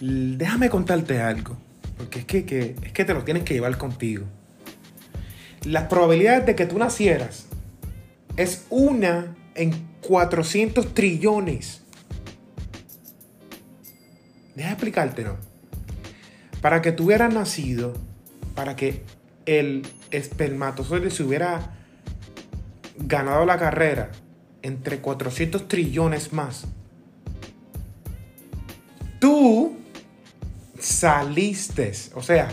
Déjame contarte algo, porque es que, es que te lo tienes que llevar contigo. Las probabilidades de que tú nacieras es una en 400 trillones. Deja explicártelo. Para que tú hubieras nacido, para que el espermatozoide se hubiera ganado la carrera entre 400 trillones más, tú saliste, o sea,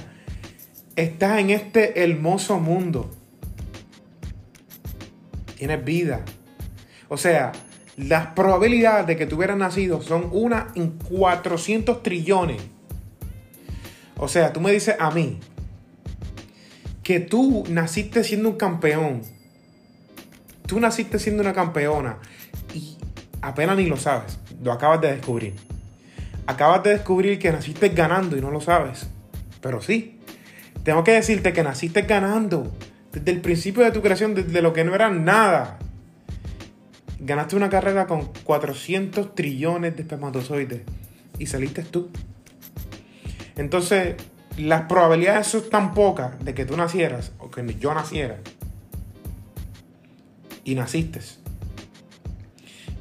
estás en este hermoso mundo. Tienes vida. O sea, las probabilidades de que tú hubieras nacido son una en 400 trillones. O sea, tú me dices a mí que tú naciste siendo un campeón. Tú naciste siendo una campeona y apenas ni lo sabes. Lo acabas de descubrir. Acabas de descubrir que naciste ganando y no lo sabes. Pero sí, tengo que decirte que naciste ganando. Desde el principio de tu creación, desde lo que no era nada. Ganaste una carrera con 400 trillones de espermatozoides. Y saliste tú. Entonces, las probabilidades son tan pocas de que tú nacieras o que yo naciera. Y naciste.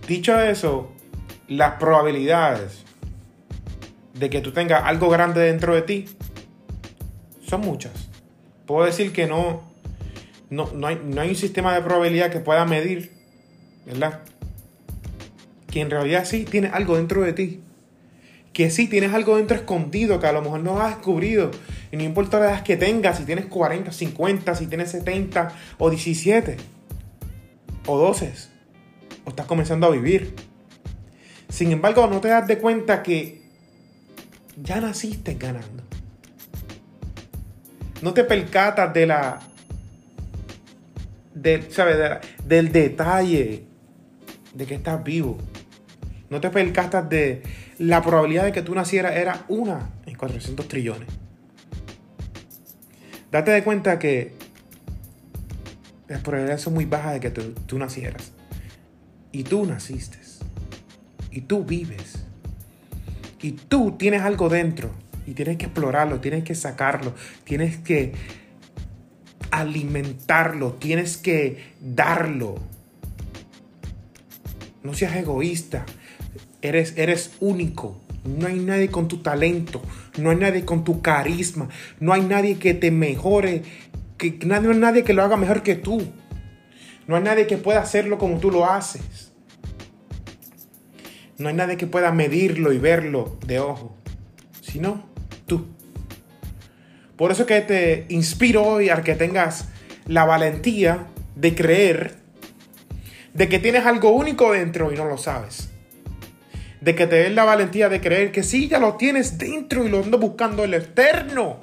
Dicho eso, las probabilidades de que tú tengas algo grande dentro de ti son muchas. Puedo decir que no, no, no, hay, no hay un sistema de probabilidad que pueda medir, ¿verdad? Que en realidad sí tienes algo dentro de ti. Que sí tienes algo dentro escondido que a lo mejor no has descubrido. Y no importa la edad que tengas, si tienes 40, 50, si tienes 70 o 17 o 12. O estás comenzando a vivir. Sin embargo, no te das de cuenta que ya naciste ganando. No te percatas de la. De, ¿sabes? del detalle de que estás vivo. No te percatas de la probabilidad de que tú nacieras era una en 400 trillones. Date de cuenta que las probabilidades son muy bajas de que tú, tú nacieras. Y tú naciste. Y tú vives. Y tú tienes algo dentro y tienes que explorarlo, tienes que sacarlo, tienes que alimentarlo, tienes que darlo. No seas egoísta. Eres, eres único. No hay nadie con tu talento. No hay nadie con tu carisma. No hay nadie que te mejore. Que, no hay nadie que lo haga mejor que tú. No hay nadie que pueda hacerlo como tú lo haces. No hay nadie que pueda medirlo y verlo de ojo, sino tú. Por eso que te inspiro hoy a que tengas la valentía de creer de que tienes algo único dentro y no lo sabes. De que te des la valentía de creer que sí, ya lo tienes dentro y lo andas buscando en lo externo.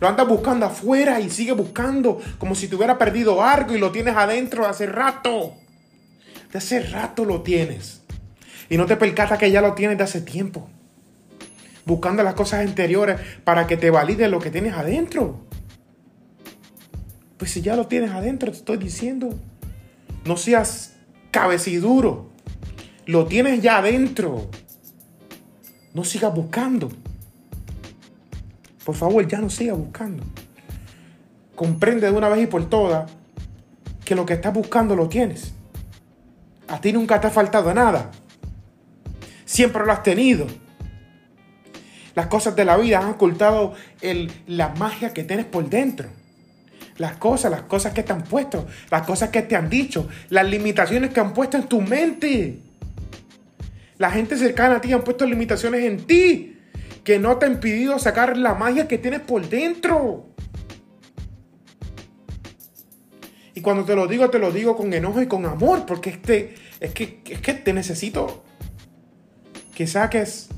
Lo andas buscando afuera y sigue buscando como si te perdido algo y lo tienes adentro de hace rato. De hace rato lo tienes. Y no te percatas que ya lo tienes de hace tiempo. Buscando las cosas anteriores para que te valide lo que tienes adentro. Pues si ya lo tienes adentro, te estoy diciendo. No seas cabeciduro. Lo tienes ya adentro. No sigas buscando. Por favor, ya no sigas buscando. Comprende de una vez y por todas que lo que estás buscando lo tienes. A ti nunca te ha faltado nada. Siempre lo has tenido. Las cosas de la vida han ocultado la magia que tienes por dentro. Las cosas, las cosas que te han puesto, las cosas que te han dicho, las limitaciones que han puesto en tu mente. La gente cercana a ti han puesto limitaciones en ti que no te han impedido sacar la magia que tienes por dentro. Y cuando te lo digo, te lo digo con enojo y con amor, porque este, es, que, es que te necesito que saques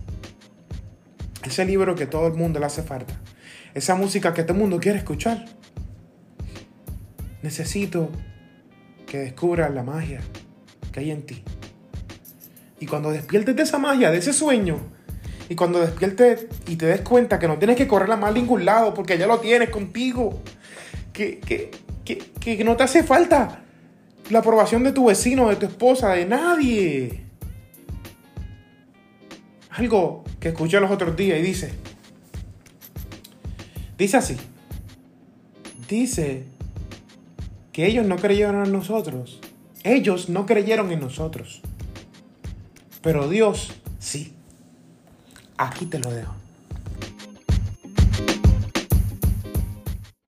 ese libro que todo el mundo le hace falta. Esa música que todo el mundo quiere escuchar. Necesito que descubras la magia que hay en ti. Y cuando despiertes de esa magia, de ese sueño, y cuando despiertes y te des cuenta que no tienes que correr a más ningún lado porque ya lo tienes contigo, que, que, que no te hace falta la aprobación de tu vecino, de tu esposa, de nadie algo que escuché los otros días y dice, dice así, dice que ellos no creyeron en nosotros, ellos no creyeron en nosotros, pero Dios sí. Aquí te lo dejo.